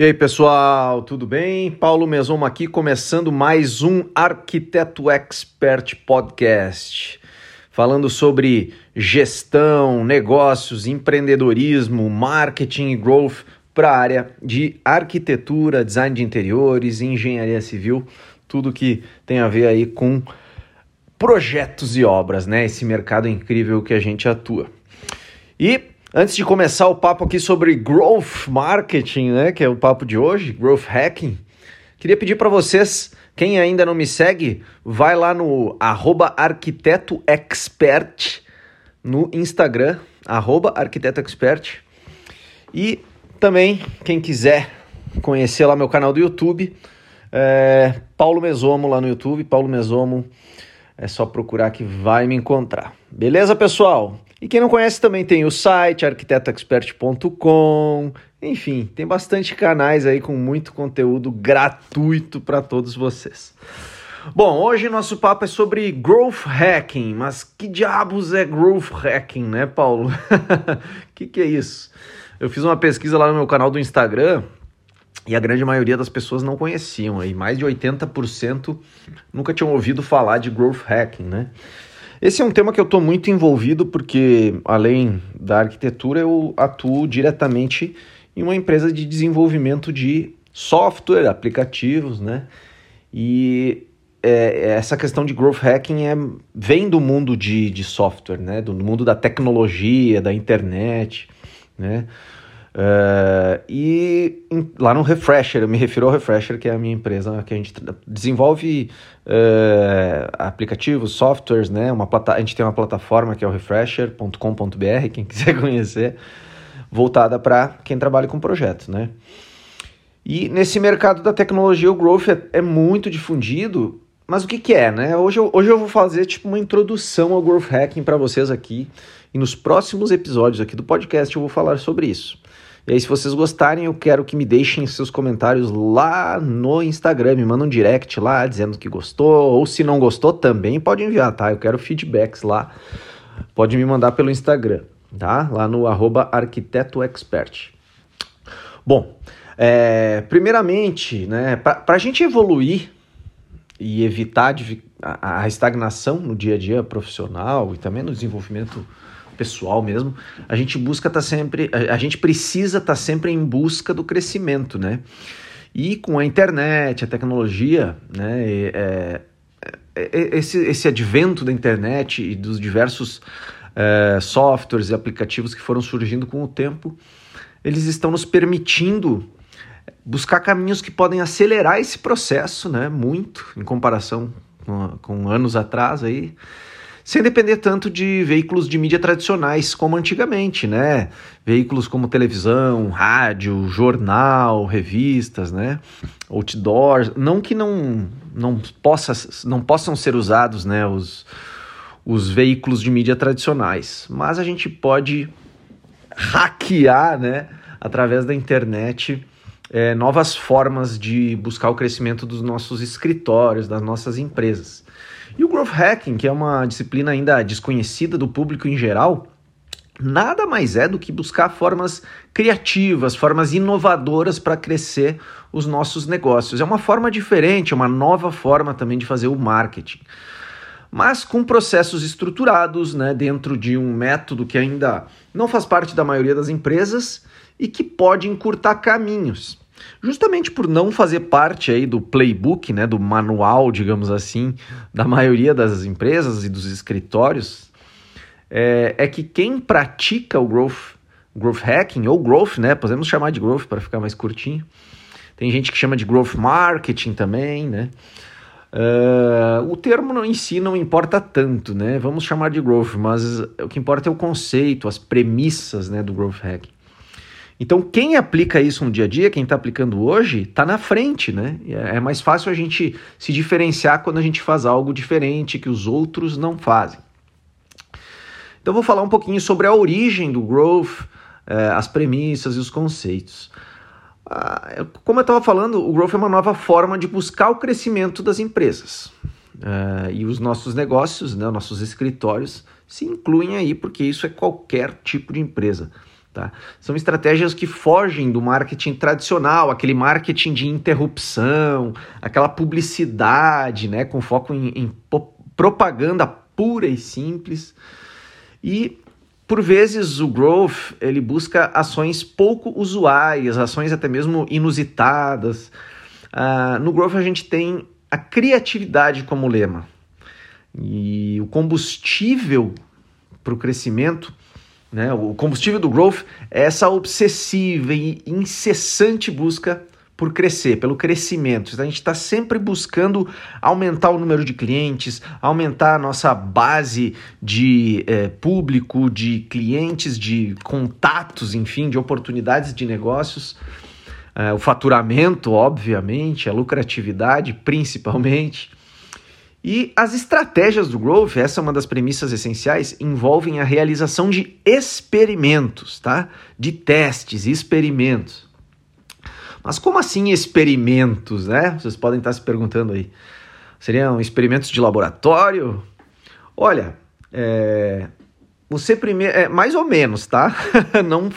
E aí pessoal, tudo bem? Paulo Mesomo aqui, começando mais um Arquiteto Expert Podcast, falando sobre gestão, negócios, empreendedorismo, marketing e growth para a área de arquitetura, design de interiores, engenharia civil, tudo que tem a ver aí com projetos e obras, né? Esse mercado incrível que a gente atua. E Antes de começar o papo aqui sobre growth marketing, né, que é o papo de hoje, growth hacking, queria pedir para vocês, quem ainda não me segue, vai lá no @arquitetoexpert no Instagram, @arquitetoexpert. E também quem quiser conhecer lá meu canal do YouTube, é Paulo Mesomo lá no YouTube, Paulo Mesomo, é só procurar que vai me encontrar. Beleza, pessoal? E quem não conhece também tem o site arquitetoexpert.com. Enfim, tem bastante canais aí com muito conteúdo gratuito para todos vocês. Bom, hoje nosso papo é sobre growth hacking, mas que diabos é growth hacking, né, Paulo? O que, que é isso? Eu fiz uma pesquisa lá no meu canal do Instagram e a grande maioria das pessoas não conheciam aí, mais de 80% nunca tinham ouvido falar de growth hacking, né? Esse é um tema que eu estou muito envolvido porque, além da arquitetura, eu atuo diretamente em uma empresa de desenvolvimento de software, aplicativos, né? E é, essa questão de growth hacking é, vem do mundo de, de software, né? Do mundo da tecnologia, da internet, né? Uh, e em, lá no Refresher, eu me refiro ao Refresher, que é a minha empresa que a gente desenvolve uh, aplicativos, softwares, né? Uma plata a gente tem uma plataforma que é o refresher.com.br, quem quiser conhecer, voltada para quem trabalha com projetos, né? E nesse mercado da tecnologia, o growth é, é muito difundido, mas o que, que é, né? Hoje eu, hoje eu vou fazer tipo uma introdução ao growth hacking para vocês aqui. E nos próximos episódios aqui do podcast eu vou falar sobre isso. E aí, se vocês gostarem, eu quero que me deixem seus comentários lá no Instagram. Me mandem um direct lá dizendo que gostou. Ou se não gostou, também pode enviar, tá? Eu quero feedbacks lá. Pode me mandar pelo Instagram, tá? Lá no arquitetoexpert. Bom, é, primeiramente, né, para a gente evoluir e evitar a, a estagnação no dia a dia profissional e também no desenvolvimento pessoal mesmo, a gente busca estar tá sempre, a, gente precisa estar tá sempre em busca do crescimento, né? E com a internet, a tecnologia, né? É, é, é, esse, esse advento da internet e dos diversos é, softwares e aplicativos que foram surgindo com o tempo, eles estão nos permitindo buscar caminhos que podem acelerar esse processo, né? Muito em comparação com, com anos atrás aí sem depender tanto de veículos de mídia tradicionais como antigamente, né? Veículos como televisão, rádio, jornal, revistas, né? Outdoors, não que não não possa, não possam ser usados, né, os os veículos de mídia tradicionais, mas a gente pode hackear, né, através da internet, é, novas formas de buscar o crescimento dos nossos escritórios, das nossas empresas. E o Growth Hacking, que é uma disciplina ainda desconhecida do público em geral, nada mais é do que buscar formas criativas, formas inovadoras para crescer os nossos negócios. É uma forma diferente, é uma nova forma também de fazer o marketing. Mas com processos estruturados, né, dentro de um método que ainda não faz parte da maioria das empresas e que pode encurtar caminhos. Justamente por não fazer parte aí do playbook, né, do manual, digamos assim, da maioria das empresas e dos escritórios, é, é que quem pratica o growth, growth hacking ou growth, né, podemos chamar de growth para ficar mais curtinho. Tem gente que chama de growth marketing também, né? Uh, o termo em si não importa tanto, né? Vamos chamar de growth, mas o que importa é o conceito, as premissas, né, do growth hacking. Então, quem aplica isso no dia a dia, quem está aplicando hoje, está na frente, né? É, é mais fácil a gente se diferenciar quando a gente faz algo diferente que os outros não fazem. Então, vou falar um pouquinho sobre a origem do growth, é, as premissas e os conceitos. Ah, como eu estava falando, o growth é uma nova forma de buscar o crescimento das empresas. É, e os nossos negócios, né, nossos escritórios, se incluem aí, porque isso é qualquer tipo de empresa Tá? São estratégias que fogem do marketing tradicional, aquele marketing de interrupção, aquela publicidade né, com foco em, em propaganda pura e simples. E por vezes o growth ele busca ações pouco usuais, ações até mesmo inusitadas. Uh, no growth a gente tem a criatividade como lema. E o combustível para o crescimento, né, o combustível do growth é essa obsessiva e incessante busca por crescer, pelo crescimento. A gente está sempre buscando aumentar o número de clientes, aumentar a nossa base de é, público, de clientes, de contatos, enfim, de oportunidades de negócios. É, o faturamento, obviamente, a lucratividade, principalmente. E as estratégias do growth, essa é uma das premissas essenciais, envolvem a realização de experimentos, tá? De testes, experimentos. Mas como assim experimentos, né? Vocês podem estar se perguntando aí. Seriam experimentos de laboratório? Olha, é, você primeiro. É, mais ou menos, tá? não,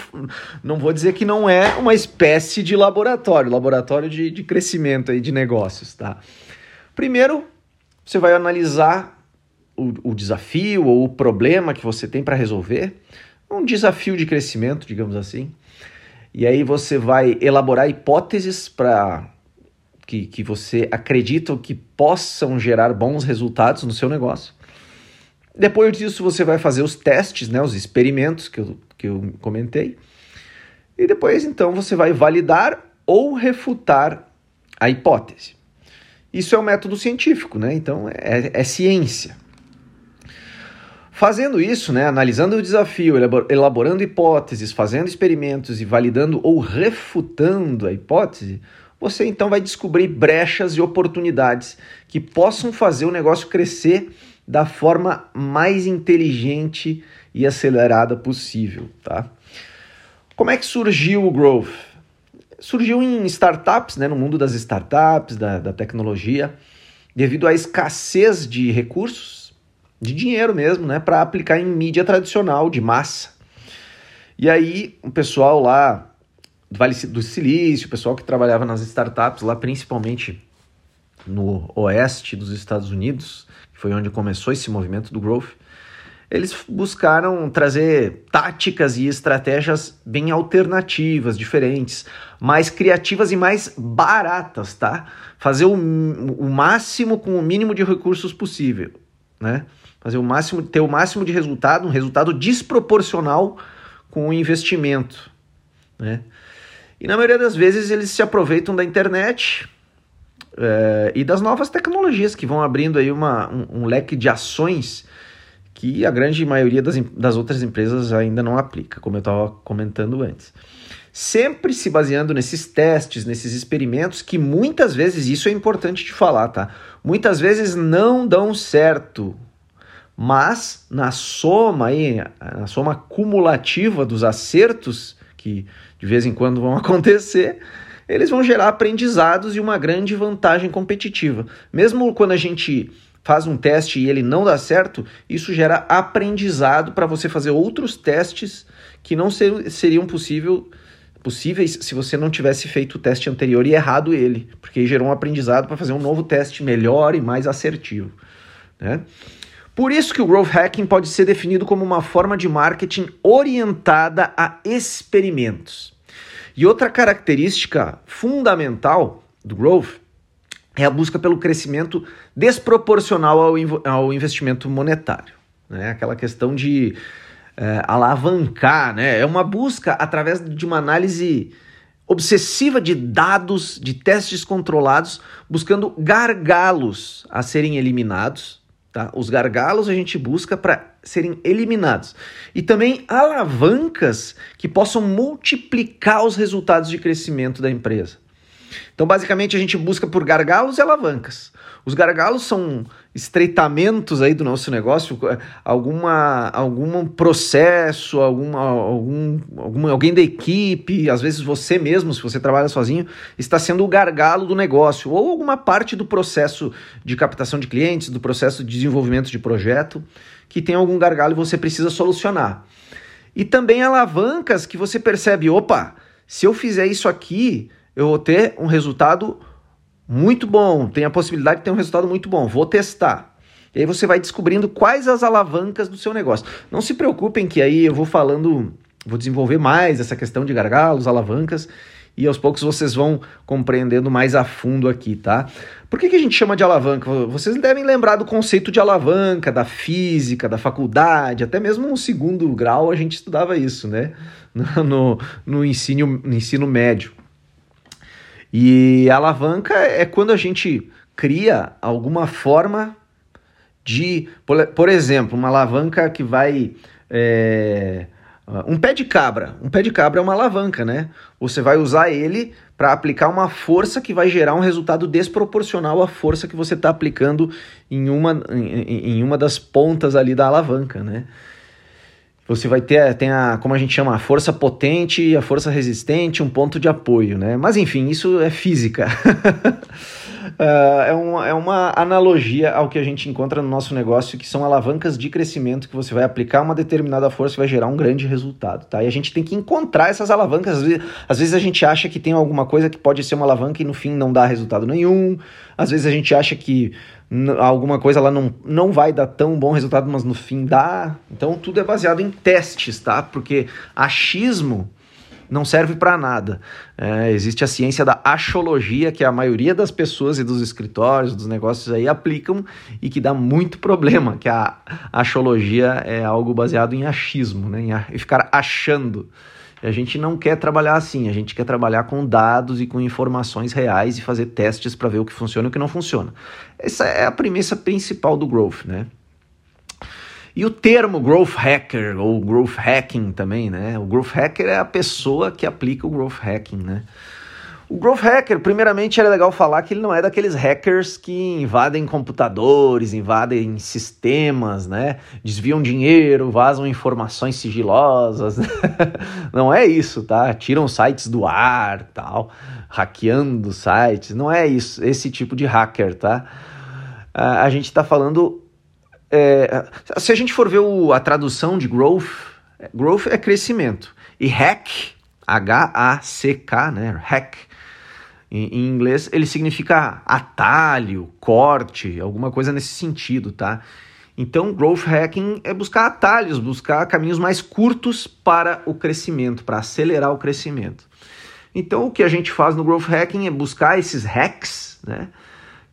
não vou dizer que não é uma espécie de laboratório, laboratório de, de crescimento aí de negócios, tá? Primeiro, você vai analisar o, o desafio ou o problema que você tem para resolver. Um desafio de crescimento, digamos assim. E aí você vai elaborar hipóteses para que, que você acredita que possam gerar bons resultados no seu negócio. Depois disso, você vai fazer os testes, né, os experimentos que eu, que eu comentei. E depois, então, você vai validar ou refutar a hipótese. Isso é um método científico, né? Então, é, é ciência. Fazendo isso, né, analisando o desafio, elaborando hipóteses, fazendo experimentos e validando ou refutando a hipótese, você então vai descobrir brechas e oportunidades que possam fazer o negócio crescer da forma mais inteligente e acelerada possível, tá? Como é que surgiu o growth? Surgiu em startups, né, no mundo das startups, da, da tecnologia, devido à escassez de recursos de dinheiro mesmo, né, para aplicar em mídia tradicional de massa. E aí o pessoal lá do Vale do Silício, o pessoal que trabalhava nas startups lá, principalmente no oeste dos Estados Unidos, que foi onde começou esse movimento do growth, eles buscaram trazer táticas e estratégias bem alternativas, diferentes, mais criativas e mais baratas, tá? Fazer o, o máximo com o mínimo de recursos possível, né? fazer o máximo, ter o máximo de resultado, um resultado desproporcional com o investimento, né? E na maioria das vezes eles se aproveitam da internet é, e das novas tecnologias que vão abrindo aí uma, um, um leque de ações que a grande maioria das, das outras empresas ainda não aplica, como eu estava comentando antes. Sempre se baseando nesses testes, nesses experimentos, que muitas vezes, isso é importante de falar, tá? Muitas vezes não dão certo mas na soma aí, na soma cumulativa dos acertos que de vez em quando vão acontecer, eles vão gerar aprendizados e uma grande vantagem competitiva. Mesmo quando a gente faz um teste e ele não dá certo, isso gera aprendizado para você fazer outros testes que não ser, seriam possível, possíveis se você não tivesse feito o teste anterior e errado ele, porque gerou um aprendizado para fazer um novo teste melhor e mais assertivo. Né? Por isso que o growth hacking pode ser definido como uma forma de marketing orientada a experimentos. E outra característica fundamental do growth é a busca pelo crescimento desproporcional ao, ao investimento monetário. Né? Aquela questão de é, alavancar, né? é uma busca através de uma análise obsessiva de dados, de testes controlados, buscando gargalos a serem eliminados Tá? Os gargalos a gente busca para serem eliminados. E também alavancas que possam multiplicar os resultados de crescimento da empresa. Então, basicamente, a gente busca por gargalos e alavancas. Os gargalos são estreitamentos aí do nosso negócio, é, alguma, algum processo, alguma, algum, algum, alguém da equipe, às vezes você mesmo, se você trabalha sozinho, está sendo o gargalo do negócio, ou alguma parte do processo de captação de clientes, do processo de desenvolvimento de projeto, que tem algum gargalo e você precisa solucionar. E também alavancas que você percebe, opa, se eu fizer isso aqui, eu vou ter um resultado muito bom, tem a possibilidade de ter um resultado muito bom, vou testar. E aí você vai descobrindo quais as alavancas do seu negócio. Não se preocupem que aí eu vou falando, vou desenvolver mais essa questão de gargalos, alavancas, e aos poucos vocês vão compreendendo mais a fundo aqui, tá? Por que, que a gente chama de alavanca? Vocês devem lembrar do conceito de alavanca, da física, da faculdade, até mesmo no segundo grau a gente estudava isso, né? No, no, ensino, no ensino médio. E a alavanca é quando a gente cria alguma forma de, por, por exemplo, uma alavanca que vai. É, um pé de cabra. Um pé de cabra é uma alavanca, né? Você vai usar ele para aplicar uma força que vai gerar um resultado desproporcional à força que você está aplicando em uma, em, em, uma das pontas ali da alavanca, né? Você vai ter, tem a, como a gente chama, a força potente e a força resistente, um ponto de apoio, né? Mas enfim, isso é física. Uh, é, uma, é uma analogia ao que a gente encontra no nosso negócio, que são alavancas de crescimento que você vai aplicar uma determinada força e vai gerar um grande resultado, tá? E a gente tem que encontrar essas alavancas. Às vezes, às vezes a gente acha que tem alguma coisa que pode ser uma alavanca e no fim não dá resultado nenhum. Às vezes a gente acha que alguma coisa lá não, não vai dar tão bom resultado, mas no fim dá. Então tudo é baseado em testes, tá? Porque achismo não serve para nada. É, existe a ciência da achologia, que a maioria das pessoas e dos escritórios, dos negócios aí aplicam e que dá muito problema, que a achologia é algo baseado em achismo, né? em ficar achando. E a gente não quer trabalhar assim, a gente quer trabalhar com dados e com informações reais e fazer testes para ver o que funciona e o que não funciona. Essa é a premissa principal do growth, né? E o termo growth hacker ou growth hacking também, né? O growth hacker é a pessoa que aplica o growth hacking, né? O growth hacker, primeiramente, era legal falar que ele não é daqueles hackers que invadem computadores, invadem sistemas, né? Desviam dinheiro, vazam informações sigilosas. não é isso, tá? Tiram sites do ar, tal, hackeando sites. Não é isso, esse tipo de hacker, tá? A gente está falando é, se a gente for ver o, a tradução de growth, growth é crescimento. E hack, H-A-C-K, né? Hack, em, inglês, ele significa atalho, corte, alguma coisa nesse sentido, tá? Então, growth hacking é buscar atalhos, buscar caminhos mais curtos para o crescimento, para acelerar o crescimento. Então, o que a gente faz no growth hacking é buscar esses hacks né,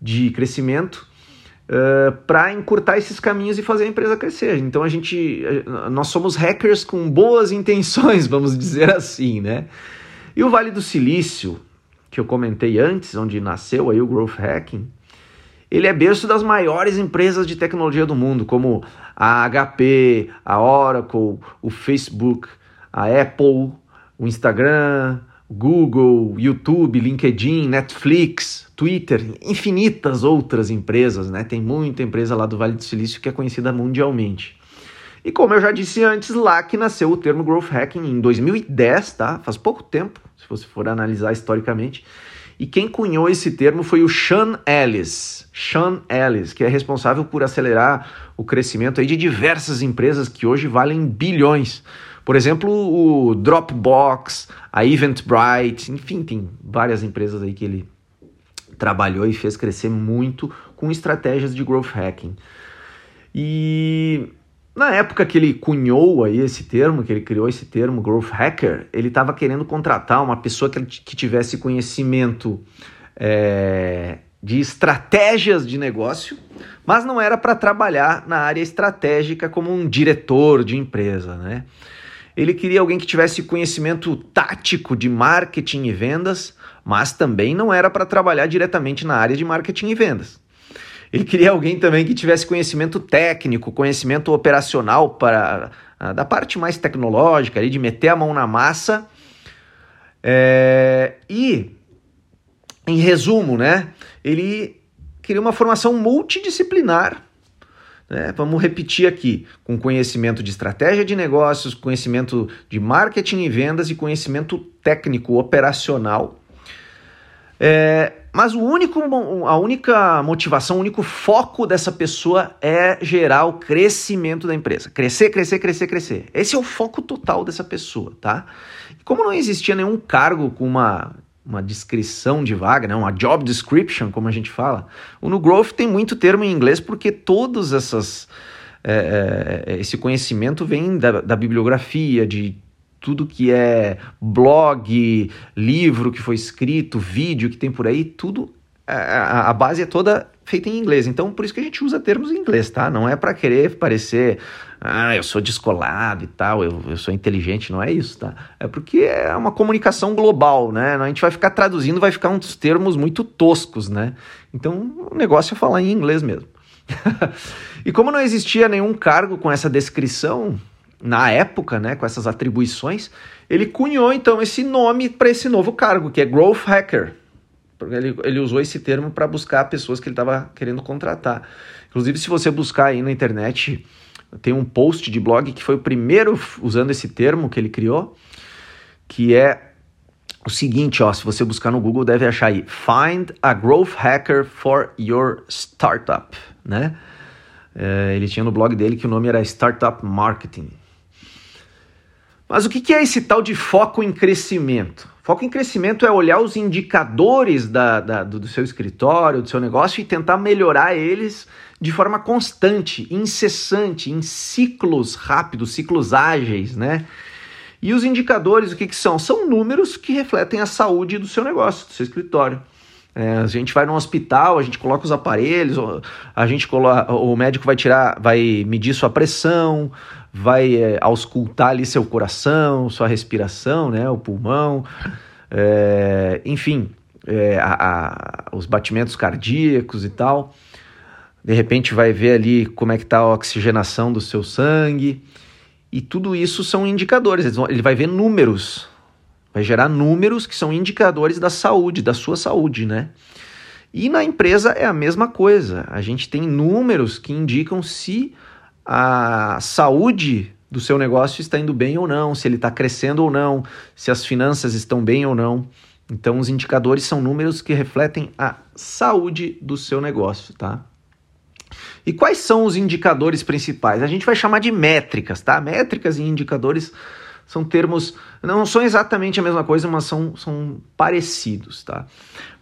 de crescimento uh, para encurtar esses caminhos e fazer a empresa crescer. Então a gente, nós somos hackers com boas intenções, vamos dizer assim, né? E o Vale do Silício, que eu comentei antes, onde nasceu aí o growth hacking, ele é berço das maiores empresas de tecnologia do mundo, como a HP, a Oracle, o Facebook, a Apple, o Instagram, Google, YouTube, LinkedIn, Netflix, Twitter, infinitas outras empresas, né? Tem muita empresa lá do Vale do Silício que é conhecida mundialmente. E como eu já disse antes, lá que nasceu o termo growth hacking em 2010, tá? Faz pouco tempo, se você for analisar historicamente. E quem cunhou esse termo foi o Sean Ellis. Sean Ellis, que é responsável por acelerar o crescimento aí de diversas empresas que hoje valem bilhões. Por exemplo, o Dropbox, a Eventbrite, enfim, tem várias empresas aí que ele trabalhou e fez crescer muito com estratégias de growth hacking. E na época que ele cunhou aí esse termo, que ele criou esse termo growth hacker, ele estava querendo contratar uma pessoa que, que tivesse conhecimento é, de estratégias de negócio, mas não era para trabalhar na área estratégica como um diretor de empresa, né? Ele queria alguém que tivesse conhecimento tático de marketing e vendas, mas também não era para trabalhar diretamente na área de marketing e vendas. Ele queria alguém também que tivesse conhecimento técnico, conhecimento operacional para ah, da parte mais tecnológica, ali, de meter a mão na massa. É, e, em resumo, né, ele queria uma formação multidisciplinar né? Vamos repetir aqui: com conhecimento de estratégia de negócios, conhecimento de marketing e vendas e conhecimento técnico operacional. É, mas o único, a única motivação, o único foco dessa pessoa é gerar o crescimento da empresa. Crescer, crescer, crescer, crescer. Esse é o foco total dessa pessoa, tá? E como não existia nenhum cargo com uma, uma descrição de vaga, né? uma job description, como a gente fala, o No Growth tem muito termo em inglês porque todos essas, é, é, esse conhecimento vem da, da bibliografia, de tudo que é blog, livro que foi escrito, vídeo que tem por aí, tudo a, a, base é toda feita em inglês. Então, por isso que a gente usa termos em inglês, tá? Não é para querer parecer, ah, eu sou descolado e tal, eu, eu sou inteligente, não é isso, tá? É porque é uma comunicação global, né? A gente vai ficar traduzindo, vai ficar uns termos muito toscos, né? Então, o negócio é falar em inglês mesmo. e como não existia nenhum cargo com essa descrição, na época, né, com essas atribuições, ele cunhou então esse nome para esse novo cargo, que é Growth Hacker. Ele, ele usou esse termo para buscar pessoas que ele estava querendo contratar. Inclusive, se você buscar aí na internet, tem um post de blog que foi o primeiro usando esse termo que ele criou, que é o seguinte, ó, se você buscar no Google, deve achar aí, Find a Growth Hacker for Your Startup, né? É, ele tinha no blog dele que o nome era Startup Marketing. Mas o que é esse tal de foco em crescimento? Foco em crescimento é olhar os indicadores da, da, do seu escritório, do seu negócio e tentar melhorar eles de forma constante, incessante, em ciclos rápidos, ciclos ágeis, né? E os indicadores, o que, que são? São números que refletem a saúde do seu negócio, do seu escritório. É, a gente vai no hospital, a gente coloca os aparelhos, a gente coloca, o médico vai tirar, vai medir sua pressão, vai é, auscultar ali seu coração, sua respiração, né, o pulmão, é, enfim, é, a, a, os batimentos cardíacos e tal. De repente vai ver ali como é que está a oxigenação do seu sangue. E tudo isso são indicadores, ele vai ver números, vai gerar números que são indicadores da saúde, da sua saúde, né? E na empresa é a mesma coisa. A gente tem números que indicam se a saúde do seu negócio está indo bem ou não, se ele está crescendo ou não, se as finanças estão bem ou não. Então, os indicadores são números que refletem a saúde do seu negócio, tá? E quais são os indicadores principais? A gente vai chamar de métricas, tá? Métricas e indicadores são termos, não são exatamente a mesma coisa, mas são, são parecidos, tá?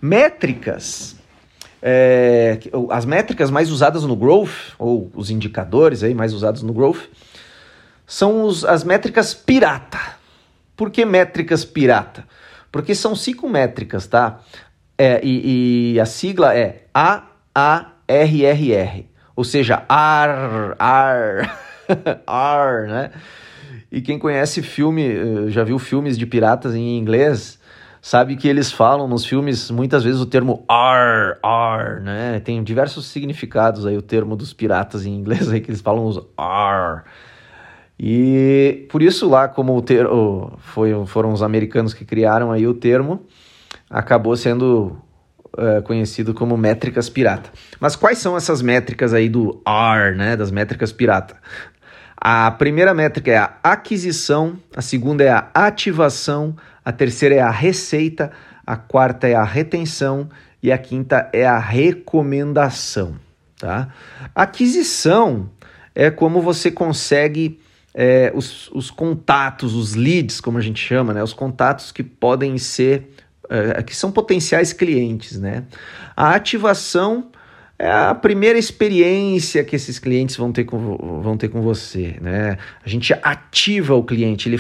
Métricas é, as métricas mais usadas no Growth, ou os indicadores aí mais usados no Growth, são os, as métricas pirata. Por que métricas pirata? Porque são cinco métricas, tá? É, e, e, a sigla é A-A-R-R-R, ou seja, AR, AR, AR, né? E quem conhece filme, eh, já viu filmes de piratas em inglês, sabe que eles falam nos filmes muitas vezes o termo R, R, né? Tem diversos significados aí o termo dos piratas em inglês aí que eles falam os R. E por isso lá como o termo foi, foram os americanos que criaram aí o termo, acabou sendo é, conhecido como métricas pirata. Mas quais são essas métricas aí do R, né? Das métricas pirata? A primeira métrica é a aquisição, a segunda é a ativação, a terceira é a receita, a quarta é a retenção e a quinta é a recomendação. Tá? aquisição é como você consegue é, os, os, contatos, os leads, como a gente chama, né? os contatos que podem ser, é, que são potenciais clientes. Né? A ativação é a primeira experiência que esses clientes vão ter com, vão ter com você, né? A gente ativa o cliente, ele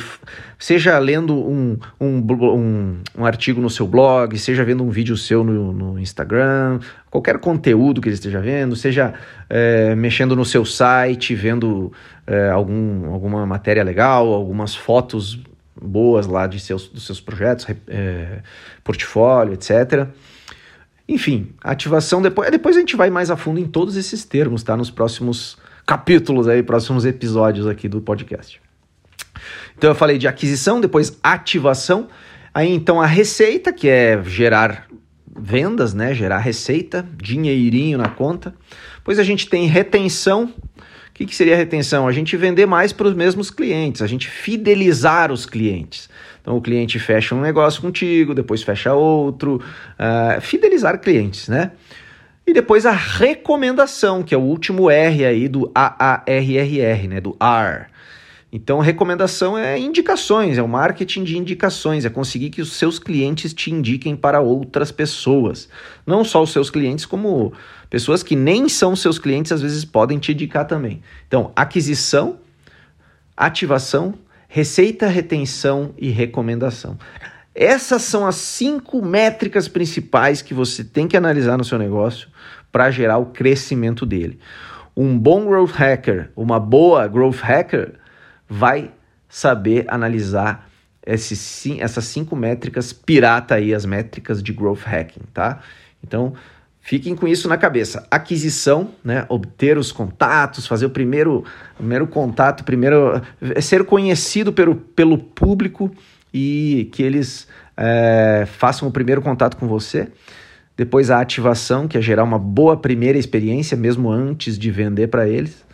seja lendo um, um, um, um artigo no seu blog, seja vendo um vídeo seu no, no Instagram, qualquer conteúdo que ele esteja vendo, seja é, mexendo no seu site, vendo é, algum, alguma matéria legal, algumas fotos boas lá de seus, dos seus projetos, é, portfólio, etc., enfim, ativação depois. Depois a gente vai mais a fundo em todos esses termos, tá? Nos próximos capítulos aí, próximos episódios aqui do podcast. Então eu falei de aquisição, depois ativação, aí então a receita, que é gerar vendas, né? Gerar receita, dinheirinho na conta. Depois a gente tem retenção, que, que seria retenção? A gente vender mais para os mesmos clientes, a gente fidelizar os clientes. Então o cliente fecha um negócio contigo, depois fecha outro, uh, fidelizar clientes, né? E depois a recomendação, que é o último R aí do AARRR, né? Do R. Então, recomendação é indicações, é o marketing de indicações, é conseguir que os seus clientes te indiquem para outras pessoas. Não só os seus clientes, como pessoas que nem são seus clientes, às vezes podem te indicar também. Então, aquisição, ativação, receita, retenção e recomendação. Essas são as cinco métricas principais que você tem que analisar no seu negócio para gerar o crescimento dele. Um bom growth hacker, uma boa growth hacker, vai saber analisar esses, essas cinco métricas pirata aí, as métricas de growth hacking, tá? Então, fiquem com isso na cabeça. Aquisição, né? Obter os contatos, fazer o primeiro, primeiro contato, primeiro é ser conhecido pelo, pelo público e que eles é, façam o primeiro contato com você. Depois a ativação, que é gerar uma boa primeira experiência, mesmo antes de vender para eles.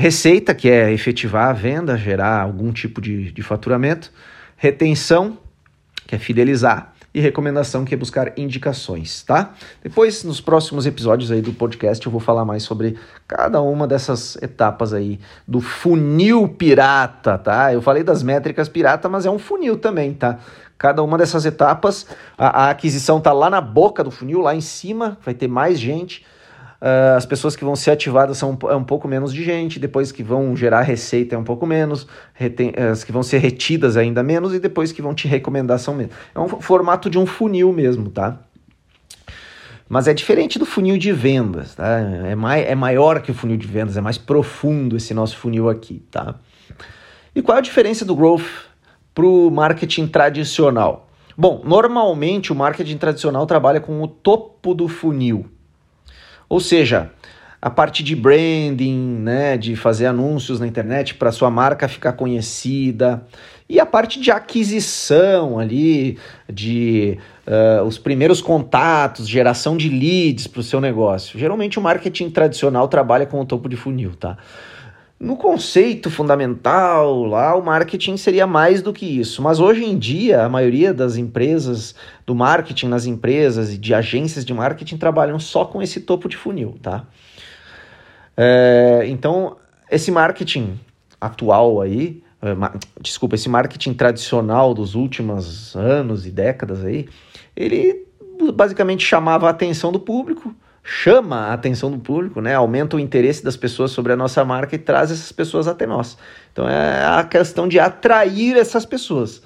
Receita, que é efetivar a venda, gerar algum tipo de, de faturamento. Retenção, que é fidelizar. E recomendação, que é buscar indicações, tá? Depois, nos próximos episódios aí do podcast, eu vou falar mais sobre cada uma dessas etapas aí do funil pirata, tá? Eu falei das métricas pirata, mas é um funil também, tá? Cada uma dessas etapas, a, a aquisição tá lá na boca do funil, lá em cima, vai ter mais gente Uh, as pessoas que vão ser ativadas são um, é um pouco menos de gente, depois que vão gerar receita é um pouco menos, as que vão ser retidas ainda menos, e depois que vão te recomendar são menos. É um formato de um funil mesmo, tá? Mas é diferente do funil de vendas, tá? É, mai, é maior que o funil de vendas, é mais profundo esse nosso funil aqui, tá? E qual é a diferença do growth para o marketing tradicional? Bom, normalmente o marketing tradicional trabalha com o topo do funil, ou seja, a parte de branding, né, de fazer anúncios na internet para sua marca ficar conhecida e a parte de aquisição ali, de uh, os primeiros contatos, geração de leads para o seu negócio. Geralmente o marketing tradicional trabalha com o topo de funil, tá? No conceito fundamental, lá o marketing seria mais do que isso. Mas hoje em dia, a maioria das empresas, do marketing nas empresas e de agências de marketing trabalham só com esse topo de funil, tá? É, então, esse marketing atual aí, é, desculpa, esse marketing tradicional dos últimos anos e décadas aí, ele basicamente chamava a atenção do público, chama a atenção do público, né? aumenta o interesse das pessoas sobre a nossa marca e traz essas pessoas até nós. Então é a questão de atrair essas pessoas.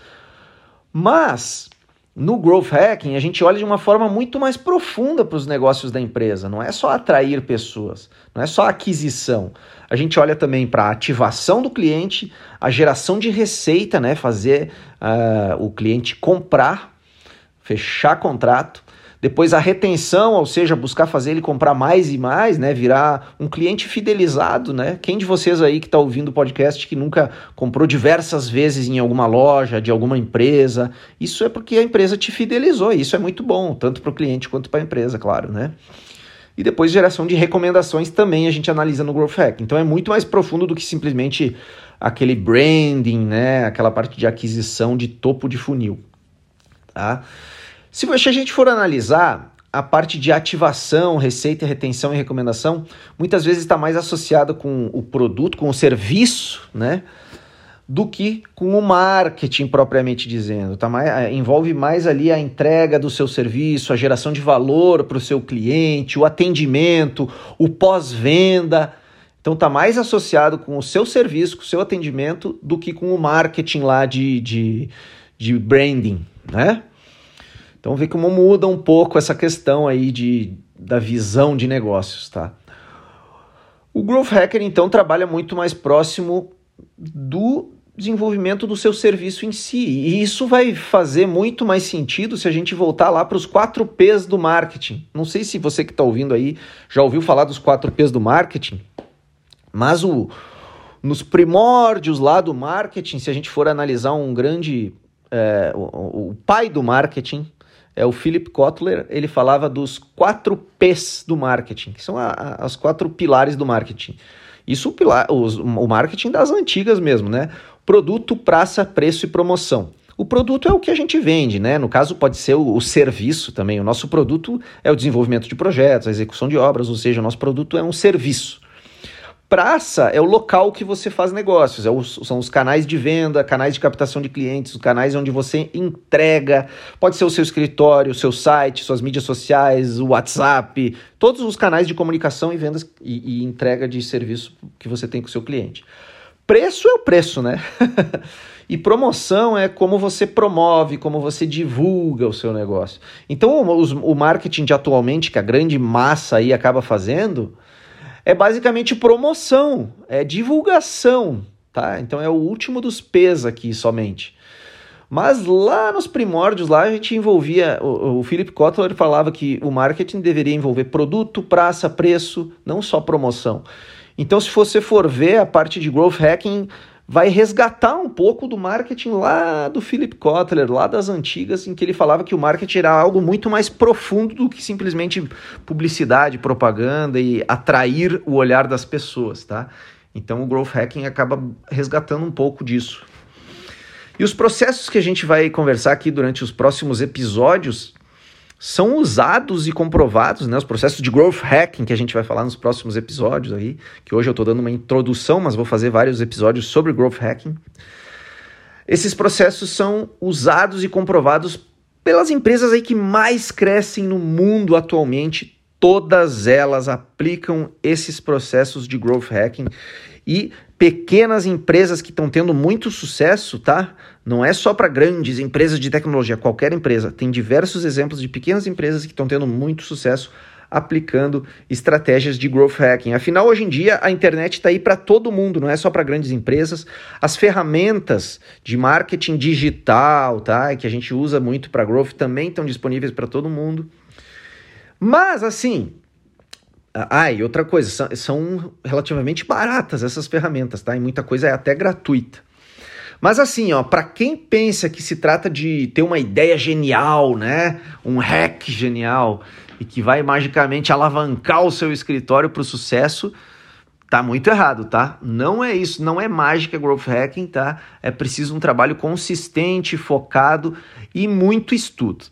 Mas no growth hacking a gente olha de uma forma muito mais profunda para os negócios da empresa. Não é só atrair pessoas, não é só aquisição. A gente olha também para a ativação do cliente, a geração de receita, né? fazer uh, o cliente comprar, fechar contrato depois a retenção, ou seja, buscar fazer ele comprar mais e mais, né? Virar um cliente fidelizado, né? Quem de vocês aí que está ouvindo o podcast que nunca comprou diversas vezes em alguma loja, de alguma empresa, isso é porque a empresa te fidelizou. Isso é muito bom, tanto para o cliente quanto para a empresa, claro, né? E depois geração de recomendações também a gente analisa no Growth Hack. Então é muito mais profundo do que simplesmente aquele branding, né? Aquela parte de aquisição de topo de funil, tá? Se a gente for analisar a parte de ativação, receita, retenção e recomendação, muitas vezes está mais associada com o produto, com o serviço, né? Do que com o marketing propriamente dizendo. Tá mais, eh, envolve mais ali a entrega do seu serviço, a geração de valor para o seu cliente, o atendimento, o pós-venda. Então está mais associado com o seu serviço, com o seu atendimento, do que com o marketing lá de, de, de branding, né? Então vê como muda um pouco essa questão aí de, da visão de negócios, tá? O Growth Hacker então trabalha muito mais próximo do desenvolvimento do seu serviço em si. E isso vai fazer muito mais sentido se a gente voltar lá para os quatro P's do marketing. Não sei se você que está ouvindo aí já ouviu falar dos quatro P's do marketing, mas o, nos primórdios lá do marketing, se a gente for analisar um grande. É, o, o pai do marketing, é o Philip Kotler, ele falava dos quatro P's do marketing, que são a, a, os quatro pilares do marketing. Isso o, pilar, os, o marketing das antigas mesmo, né? Produto, praça, preço e promoção. O produto é o que a gente vende, né? No caso, pode ser o, o, serviço também. O nosso produto é o desenvolvimento de projetos, a execução de obras, ou seja, o nosso produto é um serviço. Praça é o local que você faz negócios, é os, são os canais de venda, canais de captação de clientes, os canais onde você entrega. Pode ser o seu escritório, o seu site, suas mídias sociais, o WhatsApp, todos os canais de comunicação e vendas e, e entrega de serviço que você tem com o seu cliente. Preço é o preço, né? E promoção é como você promove, como você divulga o seu negócio. Então, o, o marketing de atualmente, que a grande massa aí acaba fazendo, é basicamente promoção, é divulgação, tá? Então é o último dos P's aqui somente. Mas lá nos primórdios, lá a gente envolvia, o, o Philip Kotler falava que o marketing deveria envolver produto, praça, preço, não só promoção. Então, se você for ver a parte de growth hacking, vai resgatar um pouco do marketing lá do Philip Kotler, lá das antigas, em que ele falava que o marketing era algo muito mais profundo do que simplesmente publicidade, propaganda e atrair o olhar das pessoas, tá? Então o growth hacking acaba resgatando um pouco disso. E os processos que a gente vai conversar aqui durante os próximos episódios são usados e comprovados, né, os processos de growth hacking que a gente vai falar nos próximos episódios aí, que hoje eu estou dando uma introdução, mas vou fazer vários episódios sobre growth hacking. Esses processos são usados e comprovados pelas empresas aí que mais crescem no mundo atualmente, todas elas aplicam esses processos de growth hacking e pequenas empresas que estão tendo muito sucesso, tá? Não é só para grandes empresas de tecnologia, qualquer empresa. Tem diversos exemplos de pequenas empresas que estão tendo muito sucesso aplicando estratégias de growth hacking. Afinal, hoje em dia, a internet está aí para todo mundo, não é só para grandes empresas. As ferramentas de marketing digital, tá, que a gente usa muito para growth, também estão disponíveis para todo mundo. Mas, assim, ah, e outra coisa, são, são relativamente baratas essas ferramentas, tá? E muita coisa é até gratuita. Mas assim, ó, para quem pensa que se trata de ter uma ideia genial, né? Um hack genial e que vai magicamente alavancar o seu escritório para o sucesso, tá muito errado, tá? Não é isso, não é mágica growth hacking, tá? É preciso um trabalho consistente, focado e muito estudo.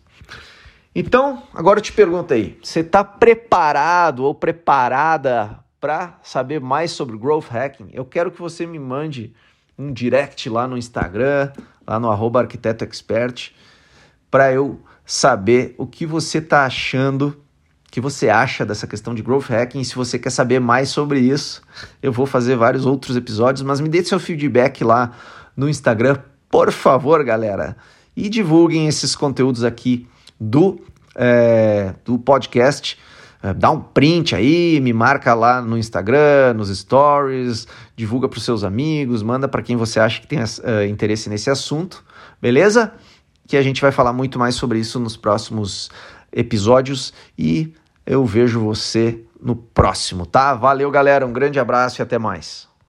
Então, agora eu te pergunto aí, você está preparado ou preparada para saber mais sobre growth hacking? Eu quero que você me mande um direct lá no Instagram, lá no arroba arquiteto expert, para eu saber o que você está achando, o que você acha dessa questão de growth hacking. Se você quer saber mais sobre isso, eu vou fazer vários outros episódios, mas me dê seu feedback lá no Instagram, por favor, galera. E divulguem esses conteúdos aqui do, é, do podcast. É, dá um print aí, me marca lá no Instagram, nos stories, divulga para os seus amigos, manda para quem você acha que tem uh, interesse nesse assunto, beleza? Que a gente vai falar muito mais sobre isso nos próximos episódios e eu vejo você no próximo, tá? Valeu, galera, um grande abraço e até mais.